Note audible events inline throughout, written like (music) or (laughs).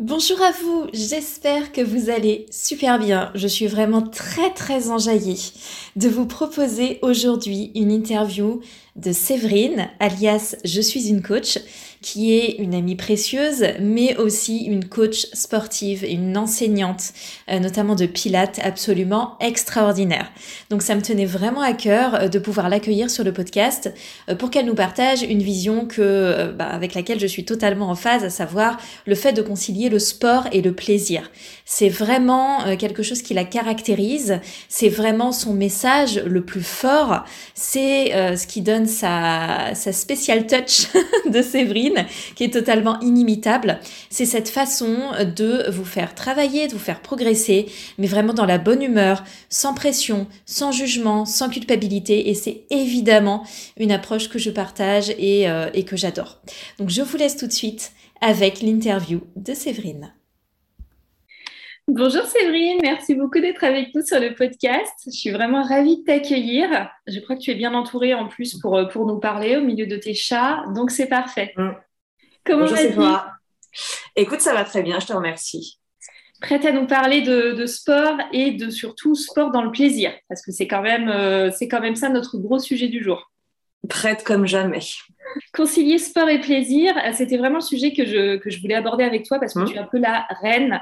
Bonjour à vous, j'espère que vous allez super bien. Je suis vraiment très très enjaillée de vous proposer aujourd'hui une interview de Séverine, alias Je suis une coach, qui est une amie précieuse, mais aussi une coach sportive une enseignante, euh, notamment de pilates, absolument extraordinaire. Donc ça me tenait vraiment à cœur euh, de pouvoir l'accueillir sur le podcast euh, pour qu'elle nous partage une vision que, bah, avec laquelle je suis totalement en phase, à savoir le fait de concilier le sport et le plaisir. C'est vraiment quelque chose qui la caractérise, c'est vraiment son message le plus fort, c'est ce qui donne sa, sa special touch (laughs) de Séverine qui est totalement inimitable. C'est cette façon de vous faire travailler, de vous faire progresser, mais vraiment dans la bonne humeur, sans pression, sans jugement, sans culpabilité. Et c'est évidemment une approche que je partage et, euh, et que j'adore. Donc je vous laisse tout de suite avec l'interview de Séverine. Bonjour Séverine, merci beaucoup d'être avec nous sur le podcast. Je suis vraiment ravie de t'accueillir. Je crois que tu es bien entourée en plus pour, euh, pour nous parler au milieu de tes chats, donc c'est parfait. Mm. Comment vas-tu? Écoute, ça va très bien, je te remercie. Prête à nous parler de, sport et de surtout sport dans le plaisir, parce que c'est quand, même, euh, c'est quand même ça notre gros sujet du jour. Prête comme jamais. Concilier sport et plaisir, c'était vraiment le sujet que je, que je voulais aborder avec toi parce que mm. tu es un peu la reine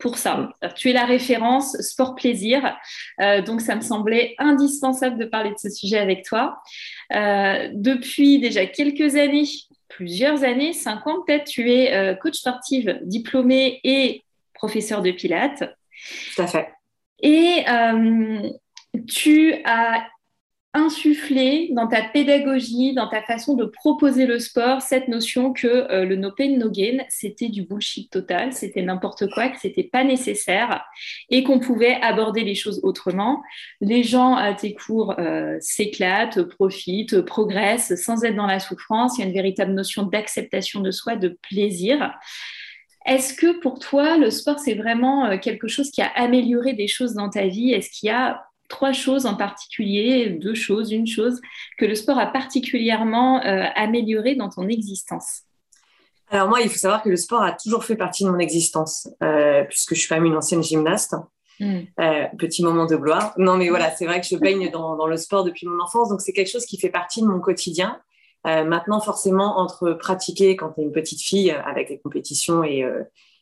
pour ça. Tu es la référence sport-plaisir, euh, donc ça me semblait indispensable de parler de ce sujet avec toi. Euh, depuis déjà quelques années, plusieurs années, cinq ans peut-être, tu es euh, coach sportive diplômée et professeur de pilates. Tout à fait. Et tu as insuffler dans ta pédagogie, dans ta façon de proposer le sport, cette notion que euh, le no pain, no gain, c'était du bullshit total, c'était n'importe quoi, que c'était pas nécessaire et qu'on pouvait aborder les choses autrement. Les gens à tes cours euh, s'éclatent, profitent, progressent sans être dans la souffrance. Il y a une véritable notion d'acceptation de soi, de plaisir. Est-ce que pour toi, le sport, c'est vraiment euh, quelque chose qui a amélioré des choses dans ta vie? Est-ce qu'il y a trois choses en particulier, deux choses, une chose que le sport a particulièrement euh, amélioré dans ton existence Alors moi, il faut savoir que le sport a toujours fait partie de mon existence, euh, puisque je suis quand même une ancienne gymnaste. Hmm. Euh, petit moment de gloire. Non, mais voilà, c'est vrai que je baigne dans, le sport depuis mon enfance, donc c'est quelque chose qui fait partie de mon quotidien. maintenant, forcément, entre pratiquer quand tu es une petite fille avec les compétitions et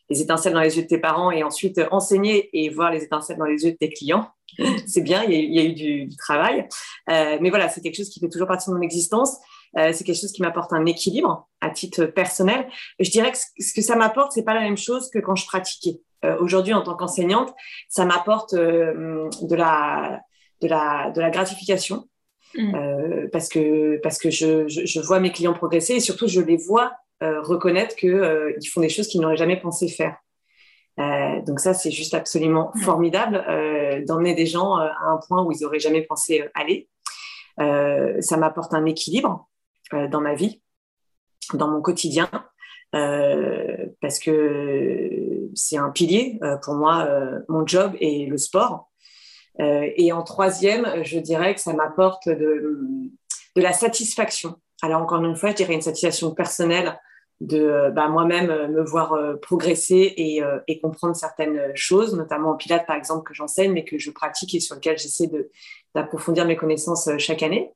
les étincelles dans les yeux de tes parents et ensuite enseigner et voir les étincelles dans les yeux de tes clients, (laughs) c'est bien, il y, a, eu du, travail. Euh, mais voilà, c'est quelque chose qui fait toujours partie de mon existence. Euh, c'est quelque chose qui m'apporte un équilibre à titre personnel. je dirais que ce que ça m'apporte, c'est pas la même chose que quand je pratiquais. Euh, aujourd'hui, en tant qu'enseignante, ça m'apporte de la de la de la gratification mmh. parce que parce que je, je, vois mes clients progresser et surtout je les vois reconnaître qu'ils font des choses qu'ils n'auraient jamais pensé faire. Euh, donc ça, c'est juste absolument formidable euh, d'emmener des gens euh, à un point où ils n'auraient jamais pensé aller. ça m'apporte un équilibre dans ma vie, dans mon quotidien, parce que c'est un pilier pour moi, mon job et le sport. et en troisième, je dirais que ça m'apporte de, de la satisfaction. Alors encore une fois, je dirais une satisfaction personnelle de euh, bah, moi-même euh, me voir euh, progresser et, et, comprendre certaines choses, notamment en pilates par exemple que j'enseigne mais que je pratique et sur lequel j'essaie d'approfondir mes connaissances chaque année.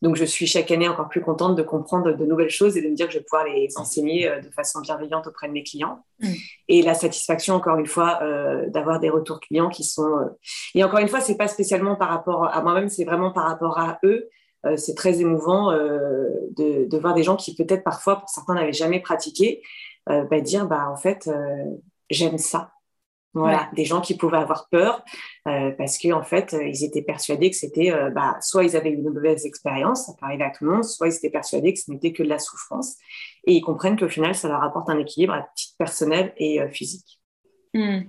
Donc je suis chaque année encore plus contente de comprendre de nouvelles choses et de me dire que je vais pouvoir les enseigner de façon bienveillante auprès de mes clients. Mm. Et la satisfaction encore une fois d'avoir des retours clients qui sont et encore une fois c'est pas spécialement par rapport à moi-même, c'est vraiment par rapport à eux euh, c'est très émouvant euh, de, voir des gens qui peut-être parfois, pour certains, n'avaient jamais pratiqué, euh, bah, dire bah, en fait, j'aime ça. Voilà, des gens qui pouvaient avoir peur parce qu'en en fait, ils étaient persuadés que c'était bah, soit ils avaient une mauvaise expérience, ça peut arriver à tout le monde, soit ils étaient persuadés que ce n'était que de la souffrance. Et ils comprennent qu'au final, ça leur apporte un équilibre à titre personnel et physique. Hmm.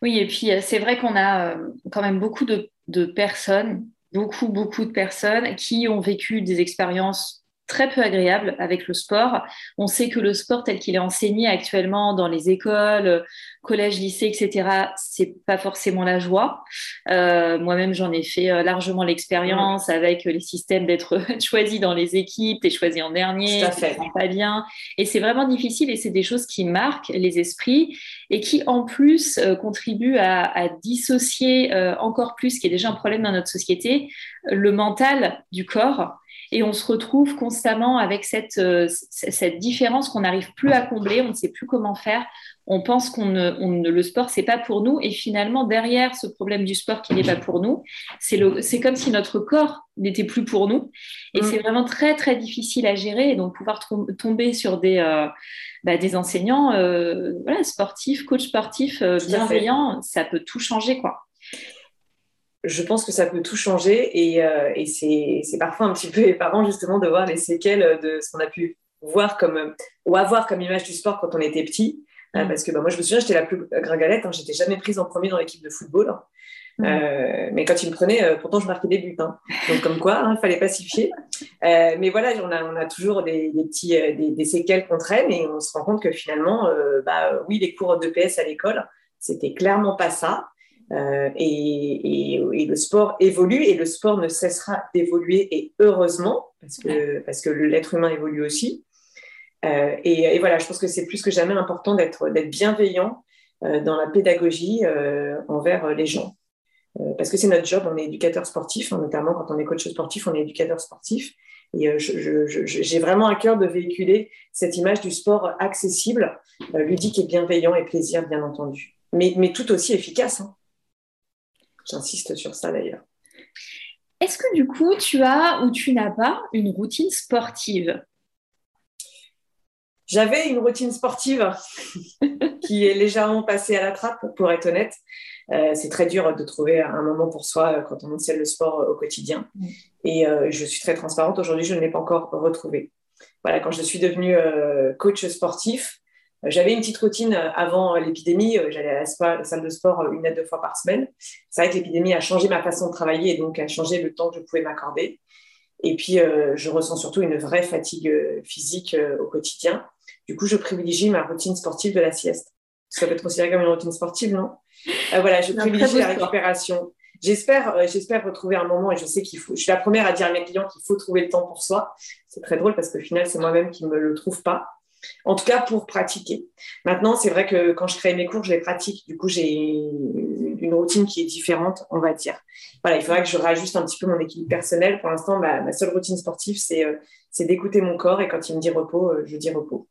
Oui, et puis c'est vrai qu'on a quand même beaucoup de personnes, beaucoup, beaucoup de personnes qui ont vécu des expériences très peu agréable avec le sport. On sait que le sport tel qu'il est enseigné actuellement dans les écoles, collèges, lycées, etc., c'est pas forcément la joie. Euh, moi-même, j'en ai fait euh, largement l'expérience avec les systèmes d'être (laughs) choisi dans les équipes, t'es choisi en dernier, ça fait. pas bien. Et c'est vraiment difficile et c'est des choses qui marquent les esprits et qui, en plus, euh, contribuent à, à dissocier encore plus, ce qui est déjà un problème dans notre société, le mental du corps et on se retrouve constamment avec cette, euh, cette différence qu'on n'arrive plus à combler, on ne sait plus comment faire. On pense qu'on ne, le sport, c'est pas pour nous. Et finalement, derrière ce problème du sport qui n'est pas pour nous, c'est comme si notre corps n'était plus pour nous. Et mm. c'est vraiment très, très difficile à gérer. Et donc, pouvoir tomber sur des, euh, bah, des enseignants euh, voilà, sportifs, coachs sportifs bienveillants, ça peut tout changer. quoi je pense que ça peut tout changer et, euh, et c'est parfois un petit peu (laughs) éparant justement de voir les séquelles de ce qu'on a pu voir comme ou avoir comme image du sport quand on était petit. Euh, mm. parce que bah, moi, je me souviens, j'étais la plus gringalette, hein, j'étais jamais prise en premier dans l'équipe de football. Mm. Euh, mais quand ils me prenaient, pourtant, je marquais des buts. Hein. Donc, comme quoi, il hein, fallait pas s'y fier. mais voilà, on a, on a toujours des, des petits, des, des, séquelles qu'on traîne et on se rend compte que finalement, bah, oui, les cours de PS à l'école, c'était clairement pas ça. Euh, et, le sport évolue et le sport ne cessera d'évoluer et heureusement parce que, parce que l'être humain évolue aussi. Euh, et, voilà, je pense que c'est plus que jamais important d'être bienveillant euh, dans la pédagogie envers les gens. parce que c'est notre job, on est éducateur sportif, hein, notamment quand on est coach sportif, on est éducateur sportif. Et j'ai vraiment à cœur de véhiculer cette image du sport accessible, ludique et bienveillant et plaisir, bien entendu. Mais, mais tout aussi efficace. Hein. J'insiste sur ça d'ailleurs. Est-ce que du coup, tu as ou tu n'as pas une routine sportive? J'avais une routine sportive (laughs) qui est légèrement passée à la trappe, pour être honnête. Euh, c'est très dur de trouver un moment pour soi euh, quand on enseigne le sport euh, au quotidien. Mm. Et je suis très transparente. Aujourd'hui, je ne l'ai pas encore retrouvé. Voilà, quand je suis devenue coach sportif, j'avais une petite routine euh, avant l'épidémie. Euh, j'allais à la, salle de sport euh, une à deux fois par semaine. C'est vrai que l'épidémie a changé ma façon de travailler et donc a changé le temps que je pouvais m'accorder. Et puis, je ressens surtout une vraie fatigue physique au quotidien. Du coup, je privilégie ma routine sportive de la sieste. Ça peut être considéré comme une routine sportive, non? Voilà, je privilégie la récupération. J'espère, j'espère retrouver un moment et je sais qu'il faut. Je suis la première à dire à mes clients qu'il faut trouver le temps pour soi. C'est très drôle parce qu'au final, c'est moi-même qui me le trouve pas. En tout cas, pour pratiquer. Maintenant, c'est vrai que quand je crée mes cours, je les pratique. Du coup, j'ai une routine qui est différente, on va dire. Voilà, il faudrait que je rajuste un petit peu mon équilibre personnel. Pour l'instant, ma, seule routine sportive, euh, c'est d'écouter mon corps et quand il me dit repos, euh, je dis repos.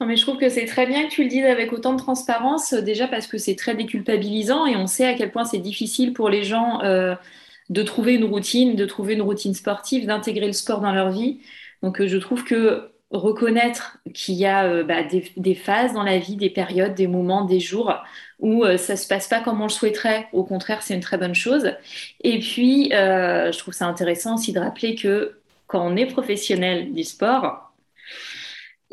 Non, mais je trouve que c'est très bien que tu le dises avec autant de transparence, euh, déjà parce que c'est très déculpabilisant et on sait à quel point c'est difficile pour les gens de trouver une routine, de trouver une routine sportive, d'intégrer le sport dans leur vie. Donc, je trouve que reconnaître qu'il y a euh, bah, des, phases dans la vie, des périodes, des moments, des jours où euh, ça se passe pas comme on le souhaiterait. Au contraire, c'est une très bonne chose. Et puis, euh, je trouve ça intéressant aussi de rappeler que quand on est professionnel du sport,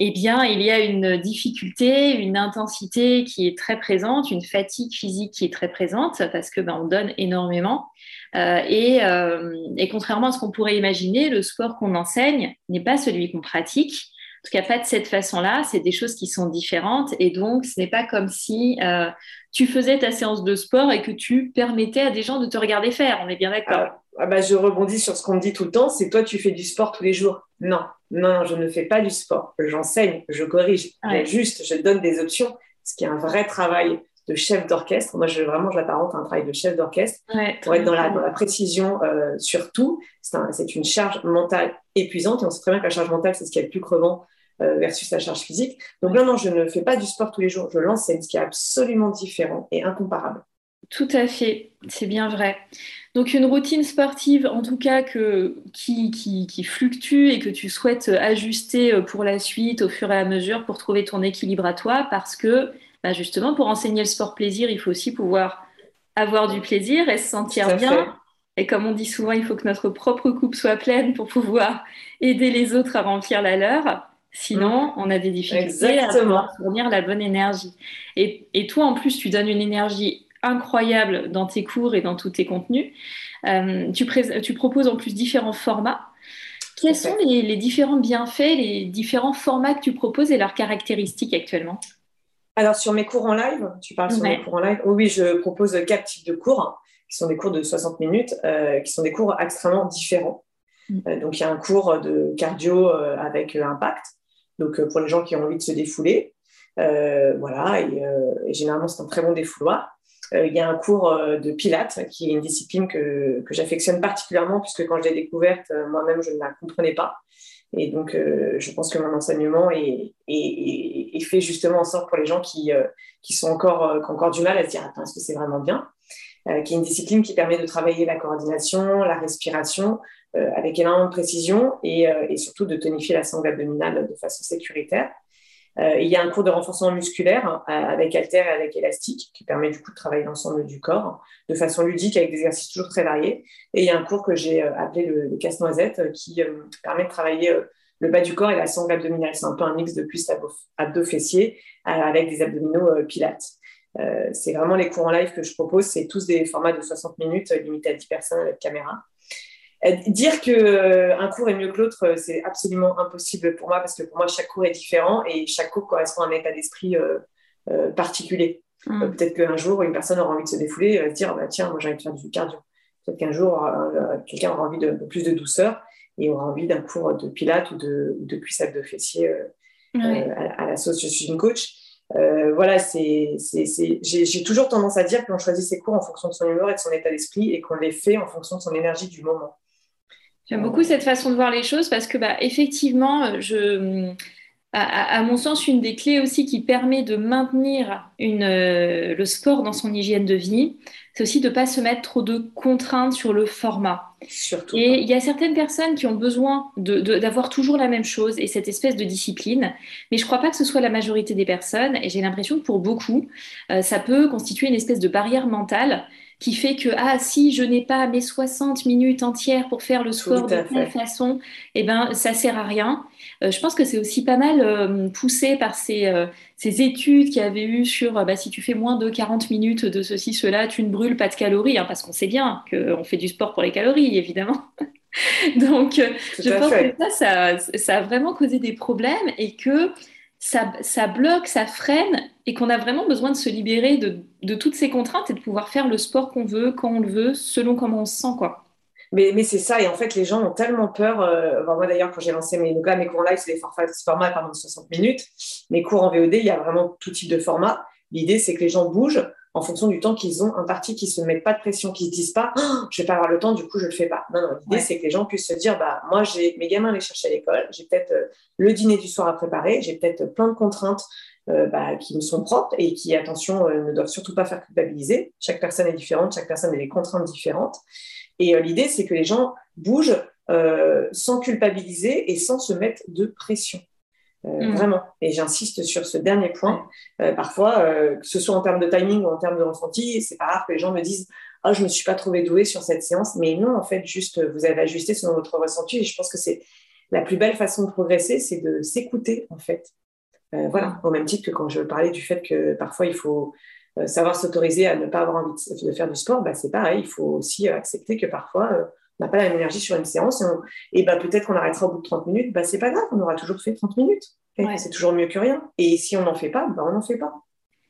eh bien, il y a une difficulté, une intensité qui est très présente, une fatigue physique qui est très présente parce que ben, on donne énormément. Euh, euh, et, contrairement à ce qu'on pourrait imaginer, le sport qu'on enseigne n'est pas celui qu'on pratique. En tout cas, pas de cette façon-là. C'est des choses qui sont différentes. Et donc, ce n'est pas comme si euh, tu faisais ta séance de sport et que tu permettais à des gens de te regarder faire. On est bien d'accord. Ah, ah bah, je rebondis sur ce qu'on me dit tout le temps. C'est toi, tu fais du sport tous les jours. Non, non, je ne fais pas du sport. J'enseigne, je corrige. Juste, je donne des options. Ce qui est un vrai travail de chef d'orchestre. Moi, je, vraiment, j'apparente un travail de chef d'orchestre pour être dans la, précision euh, sur tout. C'est une charge mentale épuisante et on sait très bien que la charge mentale, c'est ce qui est le plus crevant euh, versus la charge physique. Donc non, non, je ne fais pas du sport tous les jours. Je l'enseigne, ce qui est absolument différent et incomparable. Tout à fait, c'est bien vrai. Donc une routine sportive, en tout cas que, qui, qui, qui, fluctue et que tu souhaites ajuster euh, pour la suite au fur et à mesure pour trouver ton équilibre à toi, parce que bah, justement, pour enseigner le sport plaisir, il faut aussi pouvoir avoir du plaisir et se sentir bien. Et comme on dit souvent, il faut que notre propre coupe soit pleine pour pouvoir aider les autres à remplir la leur. Sinon, mm. on a des difficultés à fournir la bonne énergie. Et, et, toi, en plus, tu donnes une énergie incroyable dans tes cours et dans tous tes contenus. Euh, tu, tu, proposes en plus différents formats. Quels sont les, différents bienfaits, les différents formats que tu proposes et leurs caractéristiques actuellement? Alors, sur mes cours en live, tu parles sur mes cours en live, oui, je propose quatre types de cours, qui sont des cours de 60 minutes, euh, qui sont des cours extrêmement différents. Mm. Euh, donc, il y a un cours de cardio avec impact, donc pour les gens qui ont envie de se défouler. voilà, et, généralement, c'est un très bon défouloir. Euh, il y a un cours euh, de Pilates, qui est une discipline que, que j'affectionne particulièrement, puisque quand je l'ai découverte, euh, moi-même, je ne la comprenais pas. Et donc, je pense que mon enseignement est, est, fait justement en sorte pour les gens qui, qui, sont encore, qui ont encore du mal à se dire Attends, est-ce que c'est vraiment bien? Qui est une discipline qui permet de travailler la coordination, la respiration avec énormément de précision et, et, surtout de tonifier la sangle abdominale de façon sécuritaire. Euh, il y a un cours de renforcement musculaire euh, avec halter et avec élastique qui permet du coup de travailler l'ensemble du corps de façon ludique avec des exercices toujours très variés. Et il y a un cours que j'ai euh, appelé le, casse-noisette qui permet de travailler le bas du corps et la sangle abdominale. C'est un peu un mix de cuisses abdos-fessiers avec des abdominaux pilates. c'est vraiment les cours en live que je propose. C'est tous des formats de 60 minutes limités à 10 personnes avec caméra. Euh, dire que euh, un cours est mieux que l'autre, euh, c'est absolument impossible pour moi parce que pour moi chaque cours est différent et chaque cours correspond à un état d'esprit particulier. Mm. Peut-être qu'un jour une personne aura envie de se défouler, et va se dire bah, tiens moi j'ai envie de faire du cardio. Peut-être qu'un jour quelqu'un aura envie de, plus de douceur et aura envie d'un cours de pilates ou de, de de fessier à, la sauce. Je suis une coach. voilà, c'est, j'ai toujours tendance à dire qu'on choisit ses cours en fonction de son humeur et de son état d'esprit et qu'on les fait en fonction de son énergie du moment. J'aime beaucoup cette façon de voir les choses parce que, bah, effectivement, je, à, mon sens, une des clés aussi qui permet de maintenir une, euh, le sport dans son hygiène de vie, c'est aussi de ne pas se mettre trop de contraintes sur le format. Surtout. Et il y a certaines personnes qui ont besoin d'avoir toujours la même chose et cette espèce de discipline, mais je ne crois pas que ce soit la majorité des personnes et j'ai l'impression que pour beaucoup, euh, ça peut constituer une espèce de barrière mentale qui fait que ah si je n'ai pas mes 60 minutes entières pour faire le sport de telle façon, eh ben ça sert à rien. Euh, je pense que c'est aussi pas mal euh, poussé par ces, euh, ces études qu'il y avait eu sur bah, si tu fais moins de 40 minutes de ceci cela, tu ne brûles pas de calories, hein, parce qu'on sait bien qu'on fait du sport pour les calories évidemment. (laughs) Donc, je pense que ça, ça, ça, a vraiment causé des problèmes et que ça, bloque, ça freine et qu'on a vraiment besoin de se libérer de, toutes ces contraintes et de pouvoir faire le sport qu'on veut, quand on le veut, selon comment on se sent. Quoi. Mais, mais c'est ça, et en fait, les gens ont tellement peur. Euh, moi, d'ailleurs, quand j'ai lancé mes, donc mes cours live, c'est des formats, pardon, de 60 minutes. Mes cours en VOD, il y a vraiment tout type de format. L'idée, c'est que les gens bougent, en fonction du temps qu'ils ont imparti, qu'ils ne se mettent pas de pression, qu'ils ne se disent pas oh, je ne vais pas avoir le temps, du coup je ne le fais pas. Non, non, l'idée c'est que les gens puissent se dire bah, moi j'ai mes gamins à les chercher à l'école, j'ai peut-être euh, le dîner du soir à préparer, j'ai peut-être plein de contraintes euh, bah, qui me sont propres et qui, attention, euh, ne doivent surtout pas faire culpabiliser. Chaque personne est différente, chaque personne a des contraintes différentes. Et l'idée c'est que les gens bougent sans culpabiliser et sans se mettre de pression. Euh, mm. Vraiment. Et j'insiste sur ce dernier point. Euh, parfois, euh, que ce soit en termes de timing ou en termes de ressenti, c'est pas rare que les gens me disent Ah, je me suis pas trouvé douée sur cette séance. Mais non, en fait, juste, vous avez ajusté selon votre ressenti. Et je pense que c'est la plus belle façon de progresser, c'est de s'écouter, en fait. voilà. Mm. Au même titre que quand je parlais du fait que parfois, il faut savoir s'autoriser à ne pas avoir envie de, faire du sport, bah, c'est pareil. Il faut aussi accepter que parfois, on n'a pas la même énergie sur une séance et, bah, peut-être qu'on arrêtera au bout de 30 minutes, bah, c'est pas grave, on aura toujours fait 30 minutes. C'est toujours mieux que rien. Et si on n'en fait pas, bah, on n'en fait pas.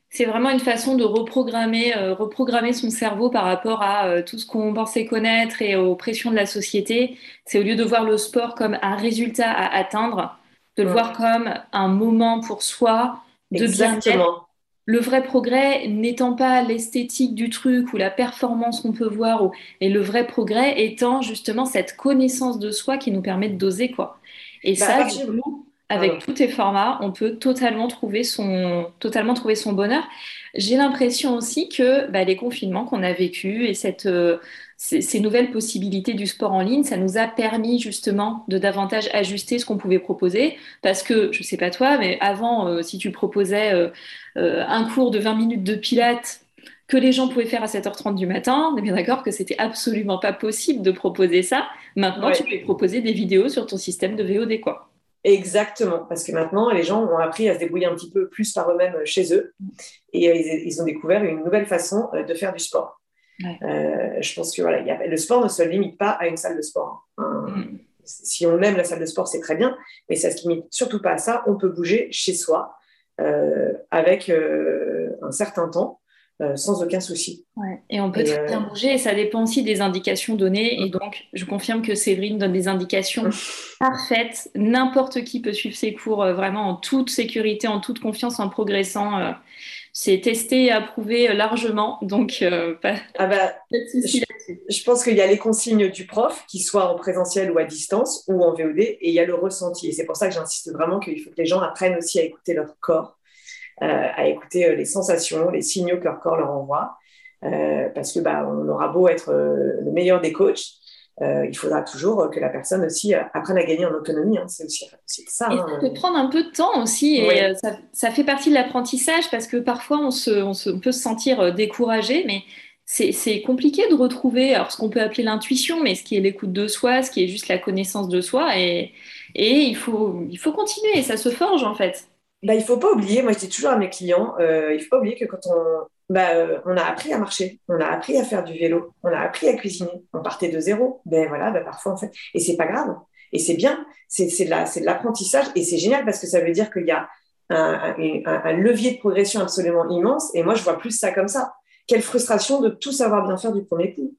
C'est vraiment une façon de reprogrammer, euh, reprogrammer son cerveau par rapport à euh, tout ce qu'on pensait connaître et aux pressions de la société. C'est au lieu de voir le sport comme un résultat à atteindre, de le voir comme un moment pour soi de bien-être le vrai progrès n'étant pas l'esthétique du truc ou la performance qu'on peut voir, et le vrai progrès étant justement cette connaissance de soi qui nous permet de doser quoi. Et bah, ça, avec tous tes formats, on peut totalement trouver son, totalement trouver son bonheur. J'ai l'impression aussi que bah, les confinements qu'on a vécu et cette, euh, ces, nouvelles possibilités du sport en ligne, ça nous a permis justement de davantage ajuster ce qu'on pouvait proposer. Parce que, je ne sais pas toi, mais avant, euh, si tu proposais euh, un cours de 20 minutes de pilates que les gens pouvaient faire à 7h30 du matin, on est bien d'accord que c'était absolument pas possible de proposer ça. Maintenant, tu peux proposer des vidéos sur ton système de VOD, quoi. Exactement, parce que maintenant, les gens ont appris à se débrouiller un petit peu plus par eux-mêmes chez eux et euh, ils, ont découvert une nouvelle façon euh, de faire du sport. Euh, je pense que voilà, le sport ne se limite pas à une salle de sport. Hein. Mm. Si on aime la salle de sport, c'est très bien, mais ça ne se limite surtout pas à ça. On peut bouger chez soi avec un certain temps euh, sans aucun souci. Et on peut très bien euh, bouger et ça dépend aussi des indications données. Et donc, je confirme que Séverine donne des indications (laughs) parfaites. N'importe qui peut suivre ses cours euh, vraiment en toute sécurité, en toute confiance, en progressant. c'est testé et approuvé largement, donc pas, ah bah, je, je, pense qu'il y a les consignes du prof, qui soient en présentiel ou à distance ou en VOD, et il y a le ressenti. Et c'est pour ça que j'insiste vraiment qu'il faut que les gens apprennent aussi à écouter leur corps à écouter euh, les sensations, les signaux que leur corps leur envoie. Euh, parce que bah, on aura beau être le meilleur des coachs, il faudra toujours que la personne aussi apprenne à gagner en autonomie. Hein. C'est aussi, ça. Et ça hein. peut prendre un peu de temps aussi. Et ça, ça, fait partie de l'apprentissage parce que parfois on, se, on, se, on, peut se sentir découragé, mais c'est compliqué de retrouver alors, ce qu'on peut appeler l'intuition, mais ce qui est l'écoute de soi, ce qui est juste la connaissance de soi. Et, et il, faut, il faut continuer. Ça se forge en fait bah, il faut pas oublier, moi je dis toujours à mes clients, euh, il faut pas oublier que quand on, bah, euh, on a appris à marcher, on a appris à faire du vélo, on a appris à cuisiner, on partait de zéro. Ben voilà, ben parfois en fait, et c'est pas grave, et c'est bien, c'est de l'apprentissage, et c'est génial parce que ça veut dire qu'il y a un, un, levier de progression absolument immense, et moi je vois plus ça comme ça. Quelle frustration de tout savoir bien faire du premier coup.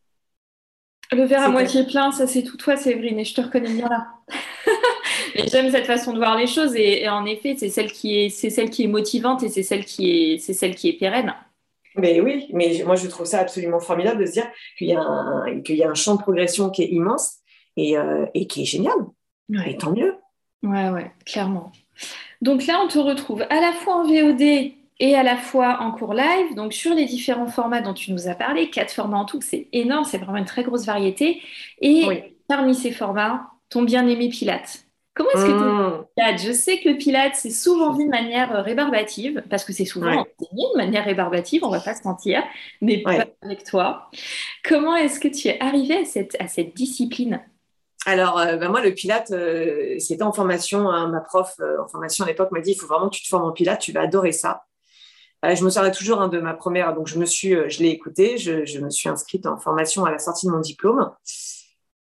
Le verre à moitié plein, ça c'est tout toi, Séverine, et je te reconnais bien là. (laughs) j'aime cette façon de voir les choses et, en effet, c'est celle qui est, c'est celle qui est motivante et c'est celle qui est, c'est celle qui est pérenne. Mais oui, mais moi je trouve ça absolument formidable de se dire qu'il y a un, qu'il y a un champ de progression qui est immense et, euh, et qui est génial. Et tant mieux. Ouais, ouais, clairement. Donc là, on te retrouve à la fois en VOD et à la fois en cours live, donc sur les différents formats dont tu nous as parlé, quatre formats en tout, c'est énorme, c'est vraiment une très grosse variété. Et parmi ces formats, ton bien-aimé Pilates. Comment est-ce que tu mmh. Pilates Je sais que le Pilates, c'est souvent vu de manière euh, rébarbative, parce que c'est souvent enseigné de manière rébarbative, on ne va pas se mentir, mais pas avec toi. Comment est-ce que tu es arrivé à cette, à cette discipline? Alors, euh, bah, moi, le Pilates, euh, c'était en formation. Hein, ma prof en formation à l'époque m'a dit il faut vraiment que tu te formes en Pilates, tu vas adorer ça. Je me souviens toujours hein, de ma première, donc je me suis, je l'ai écouté, je, me suis inscrite en formation à la sortie de mon diplôme.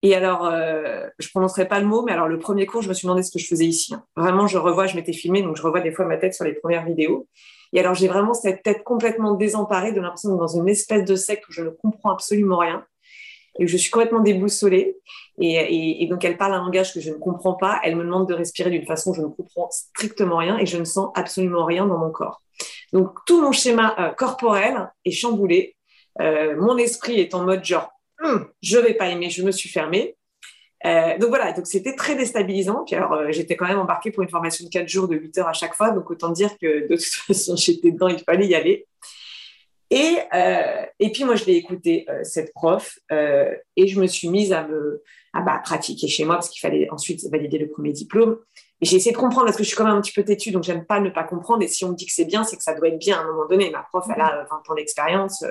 Et alors, euh, je prononcerai pas le mot, mais alors le premier cours, je me suis demandé ce que je faisais ici. Hein. Vraiment, je revois, je m'étais filmée, donc je revois des fois ma tête sur les premières vidéos. Et alors, j'ai vraiment cette tête complètement désemparée, de l'impression d'être dans une espèce de secte où je ne comprends absolument rien. Et où je suis complètement déboussolée. Et, et, donc, elle parle un langage que je ne comprends pas. Elle me demande de respirer d'une façon où je ne comprends strictement rien et je ne sens absolument rien dans mon corps. Donc, tout mon schéma euh, corporel est chamboulé. Euh, mon esprit est en mode genre, Hum, je vais pas aimer, je me suis fermée. Euh, donc voilà, donc c'était très déstabilisant. Puis alors, j'étais quand même embarquée pour une formation de 4 jours de 8 heures à chaque fois. Donc autant dire que de toute (laughs) façon, j'étais dedans, il fallait y aller. Et, et puis moi, je l'ai écouté, cette prof, et je me suis mise à me bah, pratiquer chez moi parce qu'il fallait ensuite valider le premier diplôme. J'ai essayé de comprendre parce que je suis quand même un petit peu têtue, donc j'aime pas ne pas comprendre. Et si on me dit que c'est bien, c'est que ça doit être bien à un moment donné. Ma prof, elle a 20 ans d'expérience.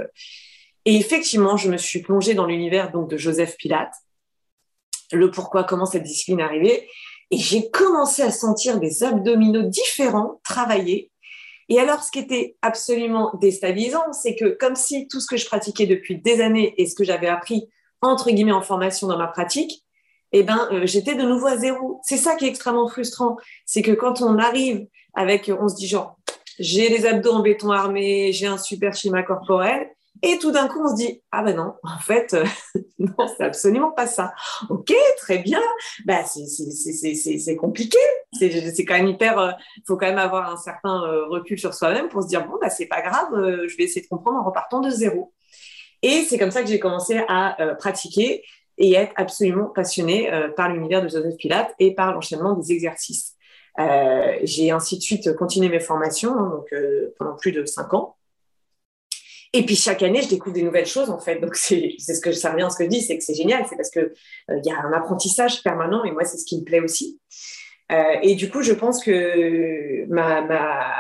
Et effectivement, je me suis plongée dans l'univers donc de Joseph Pilate, le pourquoi, comment cette discipline est arrivée, et j'ai commencé à sentir des abdominaux différents travailler. Et alors, ce qui était absolument déstabilisant, c'est que comme si tout ce que je pratiquais depuis des années et ce que j'avais appris entre guillemets en formation dans ma pratique, eh ben, euh, j'étais de nouveau à zéro. C'est ça qui est extrêmement frustrant, c'est que quand on arrive avec, on se dit genre, j'ai les abdos en béton armé, j'ai un super schéma corporel, et tout d'un coup, on se dit ah ben non, en fait, euh, (laughs) non, c'est absolument pas ça. Ok, très bien. Bah c'est compliqué. C'est quand même hyper. Il euh, faut quand même avoir un certain euh, recul sur soi-même pour se dire bon bah c'est pas grave, je vais essayer de comprendre en repartant de zéro. Et c'est comme ça que j'ai commencé à pratiquer et être absolument passionnée par l'univers de Joseph Pilate et par l'enchaînement des exercices. j'ai ainsi de suite continué mes formations hein, donc pendant plus de cinq ans. Et puis chaque année, je découvre des nouvelles choses en fait. Donc c'est ce que ça revient ce que je dis, c'est que c'est génial, c'est parce que euh, il y a un apprentissage permanent et moi c'est ce qui me plaît aussi. Euh, et du coup, je pense que ma, ma,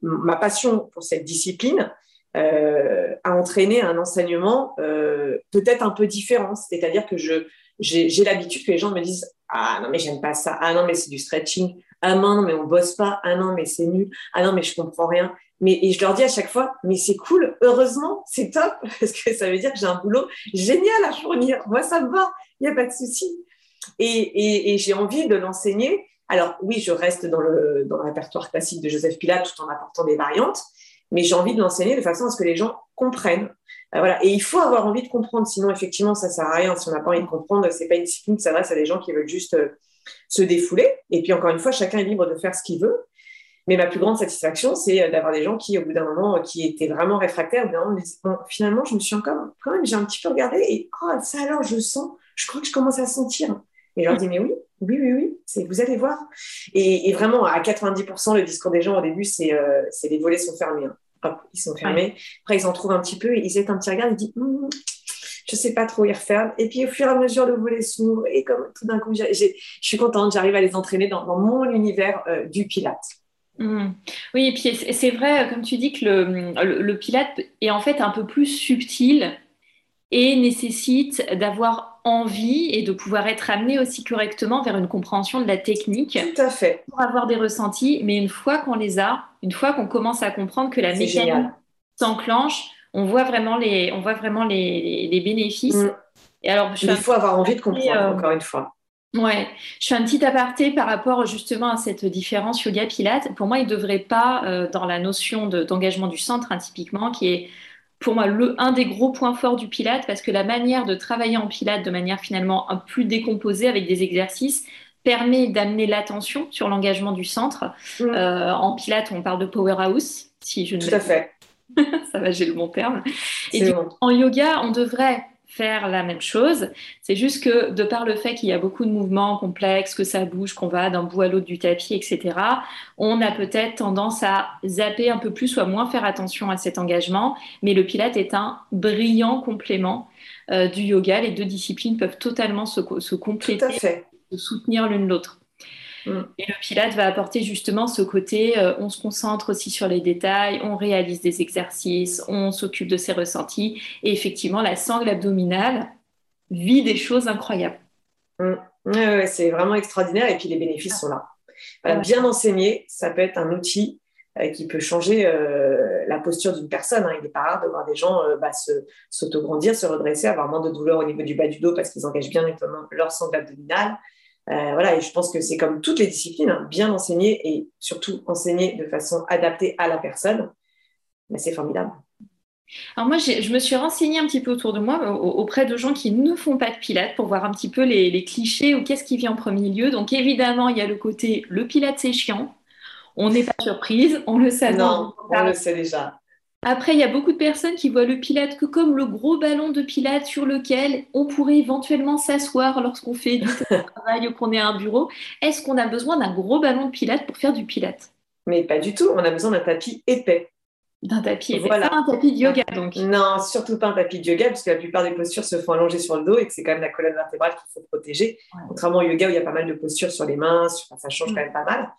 ma passion pour cette discipline euh, a entraîné un enseignement peut-être un peu différent. C'est-à-dire que je j'ai l'habitude que les gens me disent Ah non, mais j'aime pas ça. Ah non, mais c'est du stretching. Ah non, mais on bosse pas. Ah non, mais c'est nul. Ah non, mais je comprends rien. Mais et je leur dis à chaque fois, mais c'est cool, heureusement, c'est top, (laughs) parce que ça veut dire que j'ai un boulot génial à fournir. Moi, ça me va, il n'y a pas de souci. Et, et, j'ai envie de l'enseigner. Alors oui, je reste dans le, dans le répertoire classique de Joseph Pilat tout en apportant des variantes, mais j'ai envie de l'enseigner de façon à ce que les gens comprennent. Euh, voilà. Et il faut avoir envie de comprendre, sinon effectivement, ça sert à rien. Si on n'a pas envie de comprendre, c'est pas une discipline qui s'adresse à des gens qui veulent juste euh, se défouler. Et puis encore une fois, chacun est libre de faire ce qu'il veut. Mais ma plus grande satisfaction, c'est euh, d'avoir des gens qui, au bout d'un moment, qui étaient vraiment réfractaires, finalement, je me suis encore, quand même, j'ai un petit peu regardé et oh, ça alors, je sens, je crois que je commence à sentir. Et je leur dis, mais oui, oui, oui, oui, vous allez voir. Et, vraiment, à 90%, le discours des gens au début, c'est, euh, les volets sont fermés. Hein. Hop, ils sont fermés. Après, ils en trouvent un petit peu, ils jettent un petit regard, ils disent, hum, je sais pas trop, ils referment. Et puis, au fur et à mesure, le volet s'ouvre. Et comme tout d'un coup, je suis contente, j'arrive à les entraîner dans, mon univers euh, du Pilate. Hum. Oui, et puis c'est vrai, comme tu dis, que le, le, Pilate est en fait un peu plus subtil et nécessite d'avoir envie et de pouvoir être amené aussi correctement vers une compréhension de la technique. Tout à fait. Pour avoir des ressentis, mais une fois qu'on les a, une fois qu'on commence à comprendre que la mécanique s'enclenche, on voit vraiment les, on voit vraiment les, les, bénéfices. Mm. Et alors, il faut avoir envie de comprendre, euh, encore une fois. Ouais, je fais un petit aparté par rapport justement à cette différence yoga-pilate. Pour moi, il ne devrait pas, euh, dans la notion d'engagement du centre, hein, typiquement, qui est pour moi le, un des gros points forts du Pilate, parce que la manière de travailler en Pilate de manière finalement un plus décomposée avec des exercices permet d'amener l'attention sur l'engagement du centre. Mm. Euh, en Pilate, on parle de powerhouse, si je ne Tout à fait. (laughs) Ça va, j'ai le bon terme. Et en yoga, on devrait faire la même chose. C'est juste que de par le fait qu'il y a beaucoup de mouvements complexes, que ça bouge, qu'on va d'un bout à l'autre du tapis, etc., on a peut-être tendance à zapper un peu plus ou à moins faire attention à cet engagement. Mais le pilate est un brillant complément euh, du yoga. Les deux disciplines peuvent totalement se, se compléter, se soutenir l'une l'autre. Mm. Et le Pilate va apporter justement ce côté, euh, on se concentre aussi sur les détails, on réalise des exercices, on s'occupe de ses ressentis. Et effectivement, la sangle abdominale vit des choses incroyables. Mm. c'est vraiment extraordinaire et puis les bénéfices sont là. Bien enseigné, ça peut être un outil euh, qui peut changer euh, la posture d'une personne. Hein. Il n'est pas rare de voir des gens bah, s'autograndir, se, redresser, avoir moins de douleur au niveau du bas du dos parce qu'ils engagent bien leur sangle abdominale. Euh, voilà, et je pense que c'est comme toutes les disciplines, hein, bien enseigner et surtout enseigner de façon adaptée à la personne, mais c'est formidable. Alors moi, je me suis renseignée un petit peu autour de moi, auprès de gens qui ne font pas de pilates, pour voir un petit peu les, clichés ou qu'est-ce qui vient en premier lieu. Donc évidemment, il y a le côté le pilate c'est chiant. On n'est pas surprise, on le sait. Non, on le sait déjà. Après, il y a beaucoup de personnes qui voient le pilate que comme le gros ballon de pilate sur lequel on pourrait éventuellement s'asseoir lorsqu'on fait du (laughs) travail ou qu'on est à un bureau. Est-ce qu'on a besoin d'un gros ballon de pilate pour faire du pilate? Mais pas du tout. On a besoin d'un tapis épais. D'un tapis épais. Voilà. Pas un tapis de yoga donc. Non, surtout pas un tapis de yoga parce que la plupart des postures se font allonger sur le dos et que c'est quand même la colonne vertébrale qu'il faut protéger. Contrairement au yoga où il y a pas mal de postures sur les mains, ça change mm. quand même pas mal.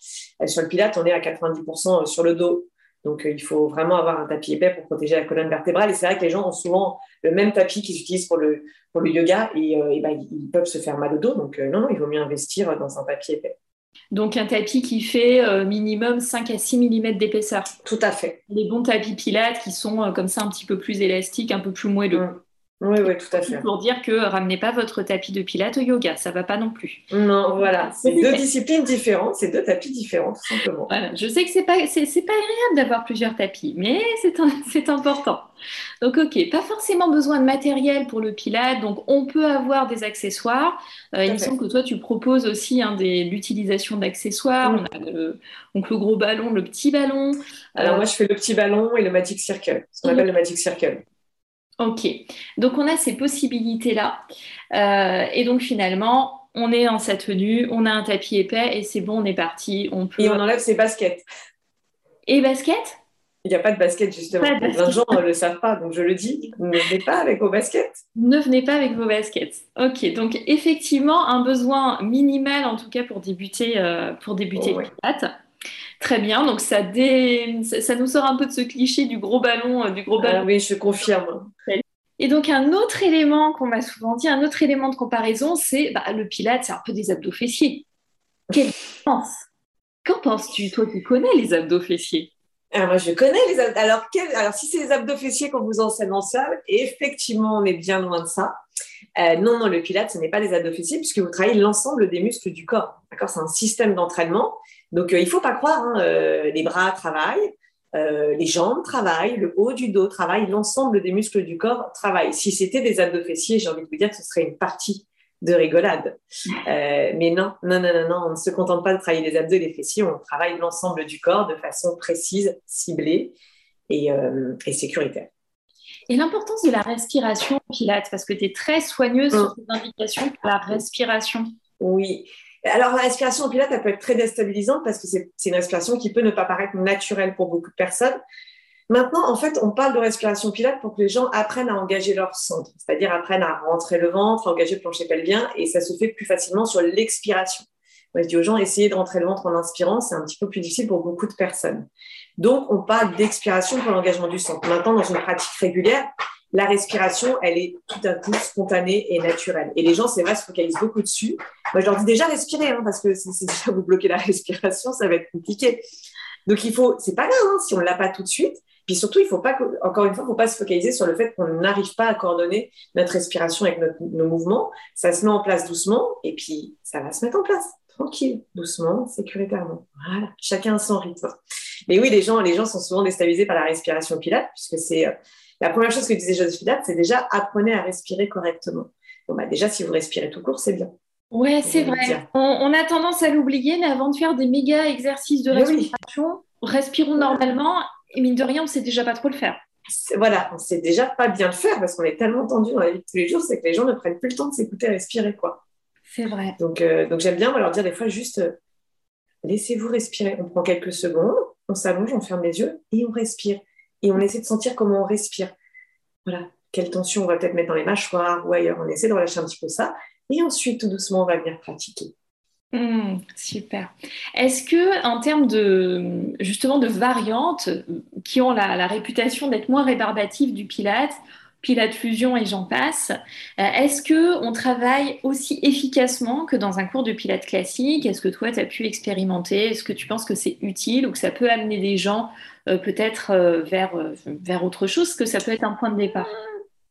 Euh, sur le pilate, on est à 90% sur le dos donc, euh, il faut vraiment avoir un tapis épais pour protéger la colonne vertébrale. Et c'est vrai que les gens ont souvent le même tapis qu'ils utilisent pour le, pour le yoga et, euh, ben, ils peuvent se faire mal au dos. Donc, euh, non, non, il vaut mieux investir dans un tapis épais. Donc, un tapis qui fait minimum 5 à 6 mm d'épaisseur. Tout à fait. Les bons tapis pilates qui sont comme ça un petit peu plus élastiques, un peu plus moelleux. Mmh. Oui, oui, tout à fait. Pour dire que ramenez pas votre tapis de pilates au yoga, ça va pas non plus. Non, voilà, c'est deux disciplines différentes, c'est deux tapis différents, tout simplement. Voilà. Je sais que c'est pas, c'est, pas agréable d'avoir plusieurs tapis, mais (laughs) c'est, important. Donc, ok, pas forcément besoin de matériel pour le pilate, donc on peut avoir des accessoires. Euh, il me semble que toi, tu proposes aussi hein, des, l'utilisation d'accessoires. On a le, donc le gros ballon, le petit ballon. Alors, moi, je fais le petit ballon et le Magic Circle, ce qu'on appelle le Magic Circle. Ok, donc on a ces possibilités-là. Euh, et donc finalement, on est en sa tenue, on a un tapis épais et c'est bon, on est parti. On Et on enlève ses baskets. Et baskets? Il n'y a pas de basket justement. De gens ne le savent pas, donc je le dis, ne venez pas avec vos baskets. Ne venez pas avec vos baskets. Ok, donc effectivement, un besoin minimal en tout cas pour débuter, euh, pour débuter oh, Très bien, donc ça, ça, nous sort un peu de ce cliché du gros ballon, euh, du gros ah ballon. oui, je confirme. Et donc, un autre élément qu'on m'a souvent dit, un autre élément de comparaison, c'est bah, le pilate, c'est un peu des abdos fessiers. Quelle (laughs) pense Qu'en penses-tu, toi qui connais les abdos fessiers alors, moi, je connais les abdos. Alors, Alors, si c'est les abdos fessiers qu'on vous enseigne en salle, effectivement, on est bien loin de ça. Euh, non, non, le pilate, ce n'est pas les abdos fessiers puisque vous travaillez l'ensemble des muscles du corps. D'accord? C'est un système d'entraînement. Donc, euh, il ne faut pas croire, hein, euh, les bras travaillent, les jambes travaillent, le haut du dos travaille, l'ensemble des muscles du corps travaille. Si c'était des abdos fessiers, j'ai envie de vous dire que ce serait une partie de rigolade. mais non, non, non, non, non, on ne se contente pas de travailler les abdos et les fessiers, on travaille l'ensemble du corps de façon précise, ciblée et, et sécuritaire. Et l'importance de la respiration, Pilates, parce que tu es très soigneuse sur tes indications pour la respiration. Oui. Alors, la respiration au Pilates, elle peut être très déstabilisante parce que c'est une respiration qui peut ne pas paraître naturelle pour beaucoup de personnes. Maintenant, en fait, on parle de respiration Pilates pour que les gens apprennent à engager leur centre, c'est-à-dire apprennent à rentrer le ventre, à engager le plancher pelvien, et ça se fait plus facilement sur l'expiration. Moi, je dis aux gens, essayez de rentrer le ventre en inspirant, c'est un petit peu plus difficile pour beaucoup de personnes. Donc, on parle d'expiration pour l'engagement du sang. Maintenant, dans une pratique régulière, la respiration, elle est tout à coup spontanée et naturelle. Et les gens, c'est vrai, se focalisent beaucoup dessus. Moi, je leur dis déjà respirer, hein, parce que (laughs) si, déjà vous bloquez la respiration, ça va être compliqué. Donc, il faut, c'est pas grave hein, si on l'a pas tout de suite. Puis surtout, il faut pas, encore une fois, il faut pas se focaliser sur le fait qu'on n'arrive pas à coordonner notre respiration avec nos mouvements. Ça se met en place doucement, et puis ça va se mettre en place tranquille, doucement, sécuritairement. Voilà, chacun son rythme. Mais oui, les gens, les gens sont souvent déstabilisés par la respiration pilate, puisque c'est euh, la première chose que disait Joseph Pilate, c'est déjà apprenez à respirer correctement. Bon, bah, déjà, si vous respirez tout court, c'est bien. Ouais, c'est vrai. On, a tendance à l'oublier, mais avant de faire des méga exercices de respiration, respirons normalement. Et mine de rien, on sait déjà pas trop le faire. Voilà, on sait déjà pas bien le faire parce qu'on est tellement tendu dans la vie de tous les jours, c'est que les gens ne prennent plus le temps de s'écouter respirer, quoi. C'est vrai. Donc, euh, donc j'aime bien leur dire des fois juste euh, laissez-vous respirer. On prend quelques secondes, on s'allonge, on ferme les yeux et on respire. Et on essaie de sentir comment on respire. Voilà, quelle tension on va peut-être mettre dans les mâchoires ou ailleurs. On essaie de relâcher un petit peu ça. Et ensuite, tout doucement, on va venir pratiquer. Mmh, super. Est-ce que, en termes de justement de variantes qui ont la, la réputation d'être moins rébarbatives du Pilate, Pilate Fusion et j'en passe. Euh, est-ce que on travaille aussi efficacement que dans un cours de Pilate classique? Est-ce que toi, tu as pu expérimenter? Est-ce que tu penses que c'est utile ou que ça peut amener des gens euh, peut-être euh, vers, vers autre chose que ça peut être un point de départ?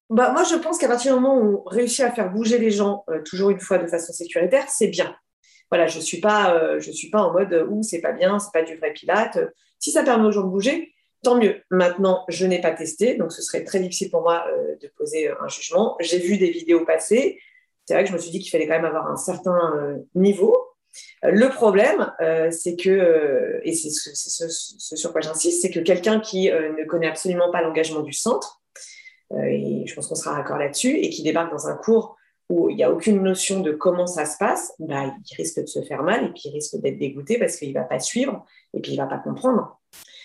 Bah, Moi, je pense qu'à partir du moment où on réussit à faire bouger les gens, toujours une fois de façon sécuritaire, c'est bien. Voilà, je ne suis, pas, suis pas en mode où c'est pas bien, c'est pas du vrai Pilate. Si ça permet aux gens de bouger, Tant mieux. Maintenant, je n'ai pas testé, donc ce serait très difficile pour moi euh, de poser un jugement. J'ai vu des vidéos passer. C'est vrai que je me suis dit qu'il fallait quand même avoir un certain euh, niveau. Euh, le problème, c'est que, et c'est ce, sur quoi j'insiste, c'est que quelqu'un qui ne connaît absolument pas l'engagement du centre, et je pense qu'on sera d'accord là-dessus, et qui débarque dans un cours où il n'y a aucune notion de comment ça se passe, bah, il risque de se faire mal et puis il risque d'être dégoûté parce qu'il ne va pas suivre et puis il ne va pas comprendre.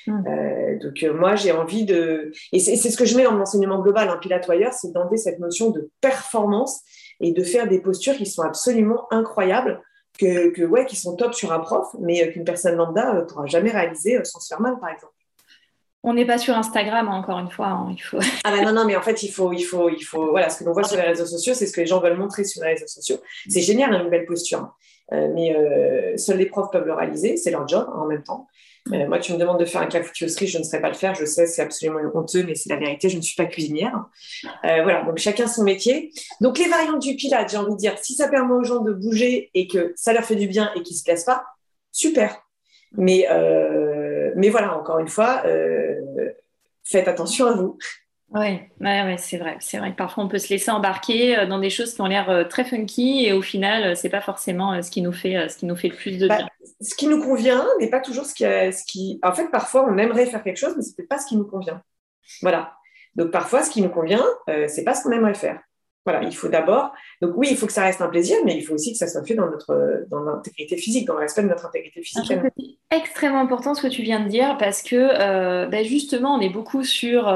Mm. Euh, donc euh, moi j'ai envie de et c'est ce que je mets dans mon enseignement global, hein, pilote c'est d'enlever cette notion de performance et de faire des postures qui sont absolument incroyables, que, que ouais, qui sont top sur un prof, mais euh, qu'une personne lambda ne pourra jamais réaliser sans se faire mal, par exemple. On n'est pas sur Instagram, hein, encore une fois. Hein, il faut... ah bah non, non, mais en fait, il faut, il faut, il faut. Voilà, ce que l'on voit sur les réseaux sociaux, c'est ce que les gens veulent montrer sur les réseaux sociaux. C'est génial, une belle posture. mais seuls les profs peuvent le réaliser, c'est leur job en même temps. Euh, moi, tu me demandes de faire un clafoutis je ne saurais pas le faire. Je sais, c'est absolument honteux, mais c'est la vérité. Je ne suis pas cuisinière. Euh, voilà, donc chacun son métier. Donc, les variantes du Pilate, j'ai envie de dire, si ça permet aux gens de bouger et que ça leur fait du bien et qu'ils ne se plaisent pas, super. Mais, euh, mais voilà, encore une fois, faites attention à vous. Oui, ouais, c'est vrai. C'est vrai parfois on peut se laisser embarquer euh, dans des choses qui ont l'air euh, très funky et au final, euh, c'est pas forcément ce qui nous fait, ce qui nous fait le plus de bah, bien. ce qui nous convient n'est pas toujours ce qui, ce qui. En fait, parfois on aimerait faire quelque chose, mais c'est peut-être pas ce qui nous convient. Voilà. Donc parfois, ce qui nous convient, c'est pas ce qu'on aimerait faire. Voilà, il faut d'abord. Donc oui, il faut que ça reste un plaisir, mais il faut aussi que ça soit fait dans notre dans l'intégrité physique, dans le respect de notre intégrité physique. C'est extrêmement important ce que tu viens de dire parce que bah, justement, on est beaucoup sur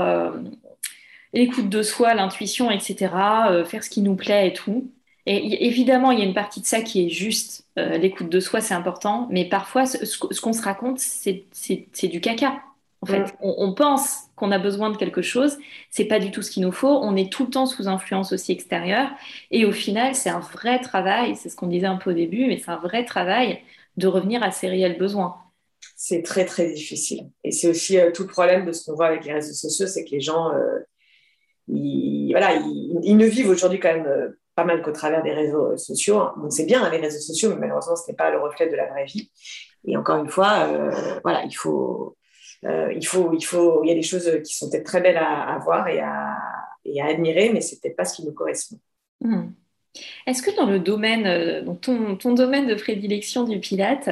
l'écoute de soi, l'intuition, etc., euh, faire ce qui nous plaît et tout. Et évidemment, il y a une partie de ça qui est juste. Euh, l'écoute de soi, c'est important. Mais parfois, ce, qu'on se raconte, c'est du caca. En fait, mm. on, pense qu'on a besoin de quelque chose, c'est pas du tout ce qu'il nous faut. On est tout le temps sous influence aussi extérieure, et au final, c'est un vrai travail. C'est ce qu'on disait un peu au début, mais c'est un vrai travail de revenir à ses réels besoins. C'est très très difficile, et c'est aussi euh, tout le problème de ce qu'on voit avec les réseaux sociaux, c'est que les gens, euh, ils, voilà, ils, ne vivent aujourd'hui quand même euh, pas mal qu'au travers des réseaux sociaux. Donc c'est bien hein, les réseaux sociaux, mais malheureusement, ce n'est pas le reflet de la vraie vie. Et encore une fois, voilà, il faut euh, il, faut, il, faut, il y a des choses qui sont peut-être très belles à, voir et à, et à, admirer, mais c'est peut-être pas ce qui nous correspond. Hmm. Est-ce que dans le domaine, euh, ton, ton, domaine de prédilection du Pilate,